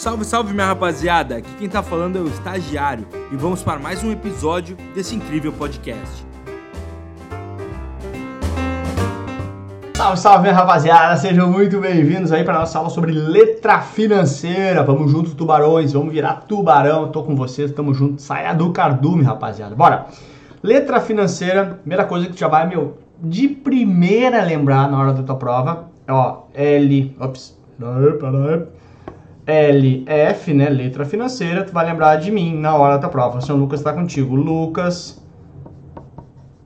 Salve, salve minha rapaziada! Aqui quem tá falando é o Estagiário e vamos para mais um episódio desse incrível podcast. Salve, salve minha rapaziada! Sejam muito bem-vindos aí para nossa aula sobre letra financeira. Vamos juntos, tubarões, vamos virar tubarão. Tô com vocês, tamo junto. Saia do cardume, rapaziada. Bora! Letra financeira, primeira coisa que tu já vai, meu, de primeira lembrar na hora da tua prova, ó, L, ops, LF, né, letra financeira, tu vai lembrar de mim na hora da prova. O senhor Lucas está contigo. Lucas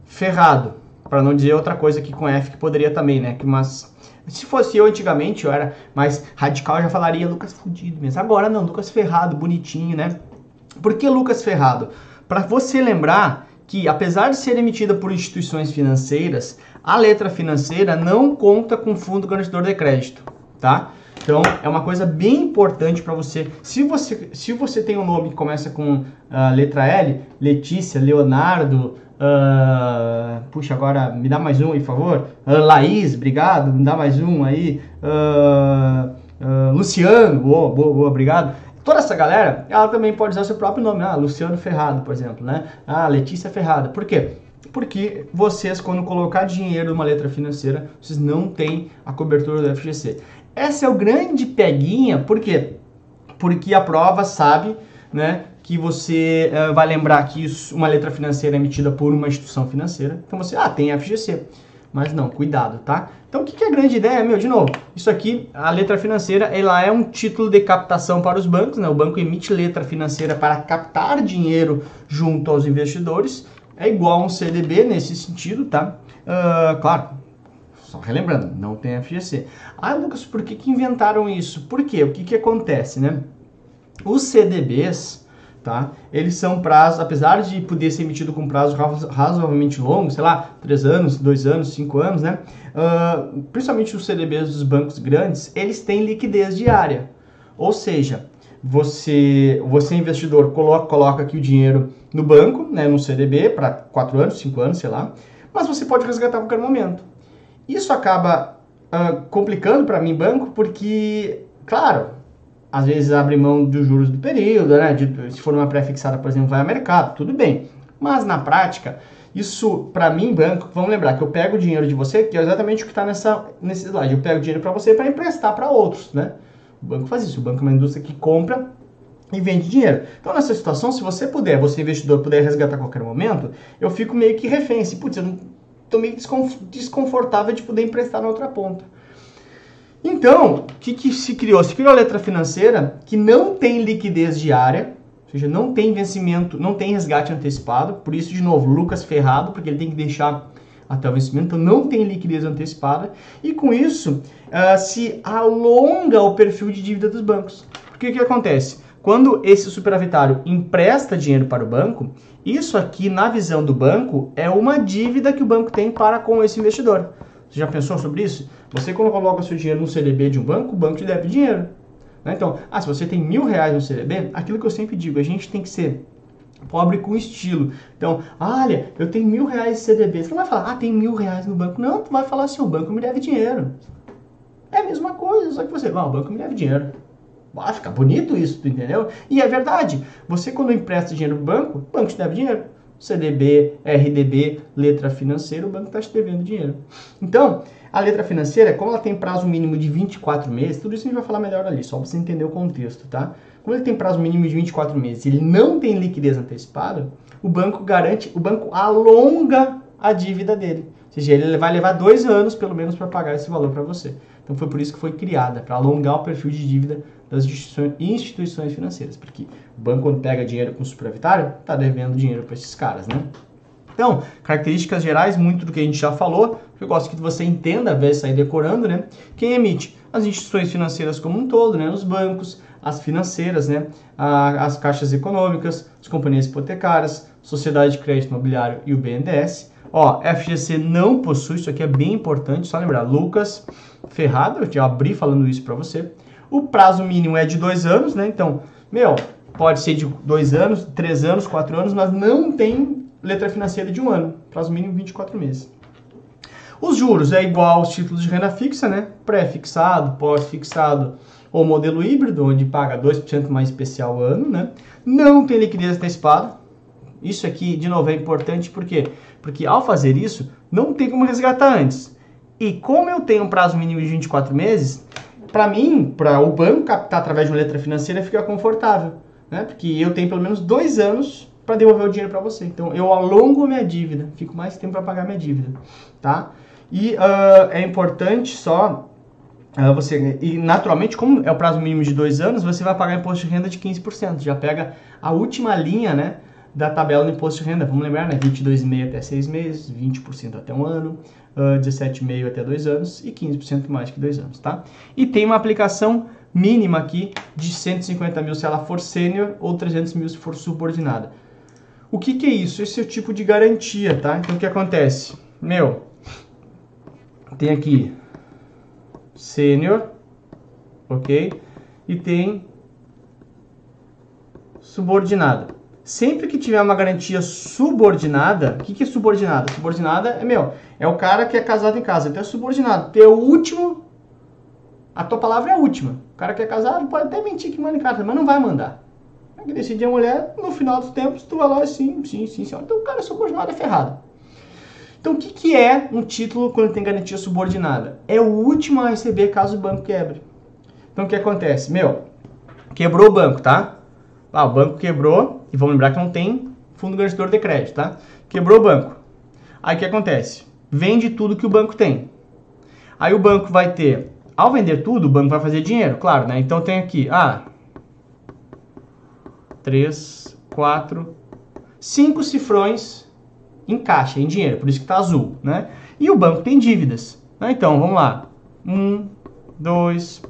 Ferrado, para não dizer outra coisa aqui com F que poderia também, né? Que mas se fosse eu antigamente, eu era mais radical, eu já falaria Lucas fudido mesmo. Agora não, Lucas Ferrado, bonitinho, né? Por que Lucas Ferrado? Para você lembrar que apesar de ser emitida por instituições financeiras, a letra financeira não conta com fundo garantidor de crédito, tá? Então, é uma coisa bem importante para você. Se você se você tem um nome que começa com a uh, letra L, Letícia, Leonardo, uh, puxa, agora me dá mais um aí, por favor. Uh, Laís, obrigado, me dá mais um aí. Luciano, boa, boa, boa, obrigado. Toda essa galera, ela também pode usar seu próprio nome. Ah, Luciano Ferrado, por exemplo, né? Ah, Letícia Ferrada. Por quê? Porque vocês, quando colocar dinheiro numa letra financeira, vocês não têm a cobertura do FGC. Essa é o grande peguinha, por quê? Porque a prova sabe, né, que você uh, vai lembrar que isso, uma letra financeira é emitida por uma instituição financeira. Então você, ah, tem FGC. Mas não, cuidado, tá? Então o que, que é a grande ideia? Meu, de novo, isso aqui, a letra financeira, ela é um título de captação para os bancos, né? O banco emite letra financeira para captar dinheiro junto aos investidores. É igual a um CDB nesse sentido, tá? Uh, claro, só relembrando, não tem FGC. Ah, Lucas, por que, que inventaram isso? Por quê? O que, que acontece, né? Os CDBs, tá? Eles são prazos, apesar de poder ser emitido com prazo razoavelmente longo, sei lá, 3 anos, 2 anos, 5 anos, né? Uh, principalmente os CDBs dos bancos grandes, eles têm liquidez diária. Ou seja, você, você investidor, coloca, coloca aqui o dinheiro no banco, né, no CDB, para 4 anos, 5 anos, sei lá, mas você pode resgatar a qualquer momento. Isso acaba uh, complicando para mim banco porque, claro, às vezes abre mão dos juros do período, né? De, se for uma pré-fixada, por exemplo, vai ao mercado, tudo bem. Mas na prática, isso para mim, banco, vamos lembrar que eu pego o dinheiro de você, que é exatamente o que está nesse slide. Eu pego dinheiro para você para emprestar para outros, né? O banco faz isso. O banco é uma indústria que compra e vende dinheiro. Então, nessa situação, se você puder, você investidor puder resgatar a qualquer momento, eu fico meio que refém. Assim, putz, eu não estou meio desconfortável de poder emprestar na outra ponta. Então, o que, que se criou? Se criou a letra financeira que não tem liquidez diária, ou seja, não tem vencimento, não tem resgate antecipado. Por isso, de novo, Lucas ferrado, porque ele tem que deixar até o vencimento, então não tem liquidez antecipada. E com isso, uh, se alonga o perfil de dívida dos bancos. Porque o que acontece? Quando esse superavitário empresta dinheiro para o banco, isso aqui, na visão do banco, é uma dívida que o banco tem para com esse investidor. Você já pensou sobre isso? Você, quando coloca seu dinheiro no CDB de um banco, o banco te deve dinheiro. Né? Então, ah, se você tem mil reais no CDB, aquilo que eu sempre digo, a gente tem que ser pobre com estilo. Então, olha, eu tenho mil reais de CDB. Você não vai falar, ah, tem mil reais no banco. Não, tu vai falar assim, o banco me deve dinheiro. É a mesma coisa, só que você, ah, o banco me deve dinheiro. Ah, fica bonito isso, tu entendeu? E é verdade. Você quando empresta dinheiro no banco, o banco te deve dinheiro. CDB, RDB, letra financeira, o banco está te devendo dinheiro. Então, a letra financeira, como ela tem prazo mínimo de 24 meses, tudo isso a gente vai falar melhor ali, só para você entender o contexto, tá? Como ele tem prazo mínimo de 24 meses e ele não tem liquidez antecipada, o banco garante, o banco alonga a dívida dele. Seja, ele vai levar dois anos pelo menos para pagar esse valor para você. Então foi por isso que foi criada, para alongar o perfil de dívida das instituições financeiras, porque o banco quando pega dinheiro com superavitário, está devendo dinheiro para esses caras, né? Então, características gerais, muito do que a gente já falou, eu gosto que você entenda, de sair decorando, né? Quem emite? As instituições financeiras como um todo, né? Os bancos, as financeiras, né? as caixas econômicas, as companhias hipotecárias, Sociedade de Crédito Imobiliário e o BNDES. Ó, FGC não possui, isso aqui é bem importante, só lembrar, Lucas Ferrado, eu já abri falando isso para você. O prazo mínimo é de dois anos, né? Então, meu, pode ser de dois anos, três anos, quatro anos, mas não tem letra financeira de um ano. Prazo mínimo 24 meses. Os juros é igual aos títulos de renda fixa, né? Pré-fixado, pós-fixado ou modelo híbrido, onde paga 2% mais especial ano, né? Não tem liquidez antecipada. Isso aqui, de novo, é importante porque porque ao fazer isso, não tem como resgatar antes. E como eu tenho um prazo mínimo de 24 meses, para mim, para o banco captar através de uma letra financeira, fica confortável, né? Porque eu tenho pelo menos dois anos para devolver o dinheiro para você. Então, eu alongo minha dívida, fico mais tempo para pagar minha dívida, tá? E uh, é importante só uh, você e naturalmente, como é o prazo mínimo de dois anos, você vai pagar imposto de renda de 15%. Já pega a última linha, né? Da tabela do imposto de renda. Vamos lembrar, né? 22,5 até 6 meses, 20% até um ano, uh, 17,5 até 2 anos e 15% mais que 2 anos, tá? E tem uma aplicação mínima aqui de 150 mil se ela for sênior ou 300 mil se for subordinada. O que, que é isso? Esse é o tipo de garantia, tá? Então o que acontece? Meu, tem aqui sênior, ok? E tem subordinada. Sempre que tiver uma garantia subordinada, o que, que é subordinada? Subordinada é, meu, é o cara que é casado em casa, então é subordinado. Teu último, a tua palavra é a última. O cara que é casado pode até mentir que manda em casa, mas não vai mandar. Que decidir a mulher, no final dos tempos, tu vai lá sim, sim, sim, sim. Então o cara é subordinado, é ferrado. Então o que, que é um título quando tem garantia subordinada? É o último a receber caso o banco quebre. Então o que acontece? Meu, quebrou o banco, tá? Ah, o banco quebrou, e vamos lembrar que não tem fundo garantidor de crédito, tá? Quebrou o banco. Aí o que acontece? Vende tudo que o banco tem. Aí o banco vai ter, ao vender tudo, o banco vai fazer dinheiro, claro, né? Então tem aqui, ah, 3, 4, 5 cifrões em caixa, em dinheiro, por isso que tá azul, né? E o banco tem dívidas. Né? Então, vamos lá. 1, 2,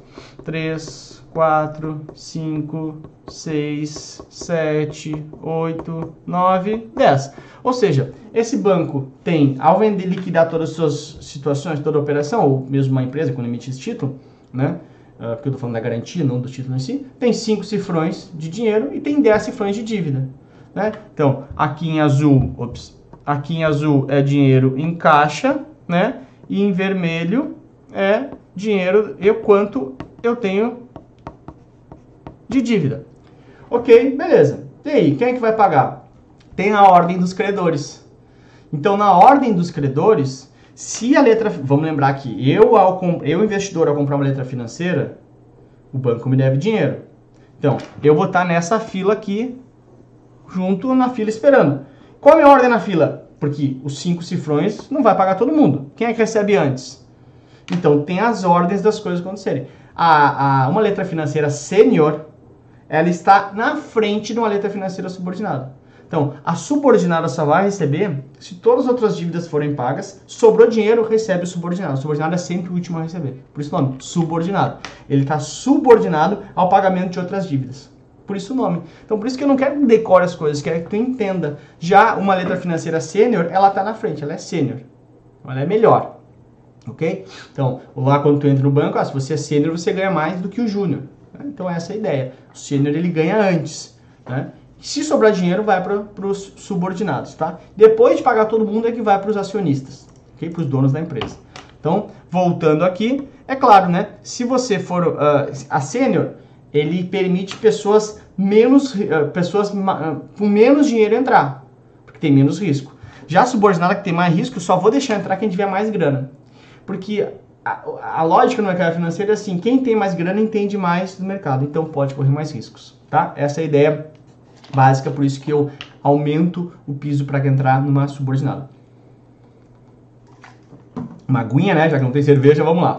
3, 4, 5, 6, 7, 8, 9, 10. Ou seja, esse banco tem, ao vender liquidar todas as suas situações, toda a operação, ou mesmo uma empresa quando emite esse título, né? Uh, porque eu estou falando da garantia, não do título em si, tem 5 cifrões de dinheiro e tem 10 cifrões de dívida. Né? Então, aqui em azul, ops, aqui em azul é dinheiro em caixa, né? E em vermelho é dinheiro eu quanto eu tenho de dívida. Ok, beleza. E aí, quem é que vai pagar? Tem a ordem dos credores. Então, na ordem dos credores, se a letra. Vamos lembrar que eu, ao, eu investidor, ao comprar uma letra financeira, o banco me deve dinheiro. Então, eu vou estar nessa fila aqui, junto na fila esperando. Qual é a ordem na fila? Porque os cinco cifrões não vai pagar todo mundo. Quem é que recebe antes? Então, tem as ordens das coisas acontecerem. A, a, uma letra financeira sênior, ela está na frente de uma letra financeira subordinada. Então, a subordinada só vai receber se todas as outras dívidas forem pagas, sobrou dinheiro, recebe o subordinado. O subordinado é sempre o último a receber. Por isso o nome, subordinado. Ele está subordinado ao pagamento de outras dívidas. Por isso o nome. Então, por isso que eu não quero que decore as coisas, quero que tu entenda. Já uma letra financeira sênior, ela está na frente, ela é sênior. Ela é melhor. Ok? Então, lá quando tu entra no banco, ah, se você é sênior, você ganha mais do que o júnior. Né? Então essa é a ideia. O sênior ele ganha antes. Né? Se sobrar dinheiro, vai para os subordinados. Tá? Depois de pagar todo mundo, é que vai para os acionistas, okay? para os donos da empresa. Então, voltando aqui, é claro, né? Se você for uh, a sênior, ele permite pessoas menos uh, pessoas uh, com menos dinheiro entrar, porque tem menos risco. Já a subordinada que tem mais risco, só vou deixar entrar quem tiver mais grana. Porque a, a, lógica no mercado financeiro é assim, quem tem mais grana entende mais do mercado, então pode correr mais riscos, tá? Essa é a ideia básica, por isso que eu aumento o piso para entrar numa subordinada. Uma aguinha, né? Já que não tem cerveja, vamos lá.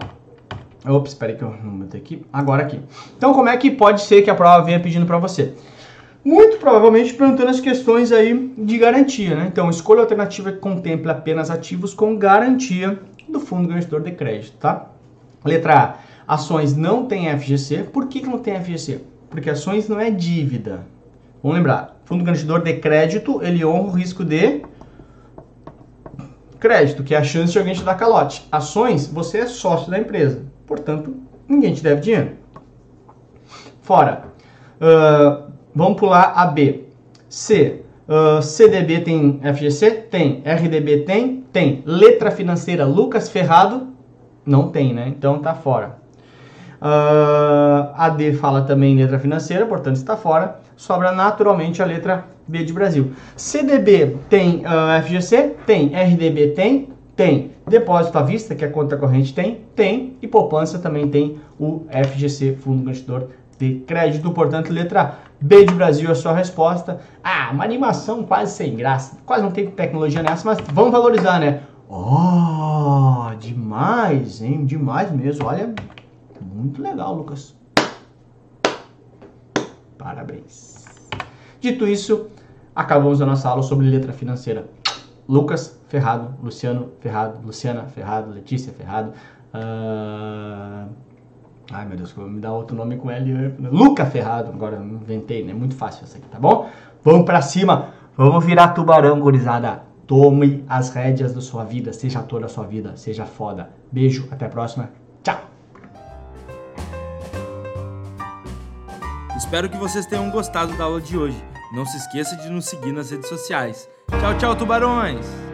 Ops, espera que eu não botei aqui. Agora aqui. Então, como é que pode ser que a prova venha pedindo para você? Muito provavelmente perguntando as questões aí de garantia, né? Então, escolha a alternativa que contemple apenas ativos com garantia do Fundo Garantidor de Crédito, tá? Letra A. Ações não têm FGC. Por que, que não tem FGC? Porque ações não é dívida. Vamos lembrar, Fundo Garantidor de Crédito, ele honra o risco de crédito, que é a chance de alguém te dar calote. Ações, você é sócio da empresa. Portanto, ninguém te deve dinheiro. Fora. Uh, vamos pular a B. C. Uh, CDB tem FGC? Tem. RDB tem? Tem. Letra financeira Lucas Ferrado? Não tem, né? Então tá fora. Uh, a D fala também letra financeira, portanto está fora. Sobra naturalmente a letra B de Brasil. CDB tem uh, FGC? Tem. RDB tem? Tem. Depósito à vista, que é conta corrente, tem? Tem. E poupança também tem o FGC, Fundo Garantidor de Crédito. Portanto, letra B de Brasil é a sua resposta. Ah, uma animação quase sem graça. Quase não tem tecnologia nessa, mas vamos valorizar, né? Oh, demais, hein? Demais mesmo. Olha, muito legal, Lucas. Parabéns. Dito isso, acabamos a nossa aula sobre letra financeira. Lucas Ferrado, Luciano Ferrado, Luciana Ferrado, Letícia Ferrado. Uh... Ai meu Deus, me dá outro nome com L. Luca Ferrado, agora inventei, né? Muito fácil essa aqui, tá bom? Vamos pra cima, vamos virar tubarão, gurizada. Tome as rédeas da sua vida, seja toda a sua vida, seja foda. Beijo, até a próxima. Tchau! Espero que vocês tenham gostado da aula de hoje. Não se esqueça de nos seguir nas redes sociais. Tchau, tchau, tubarões!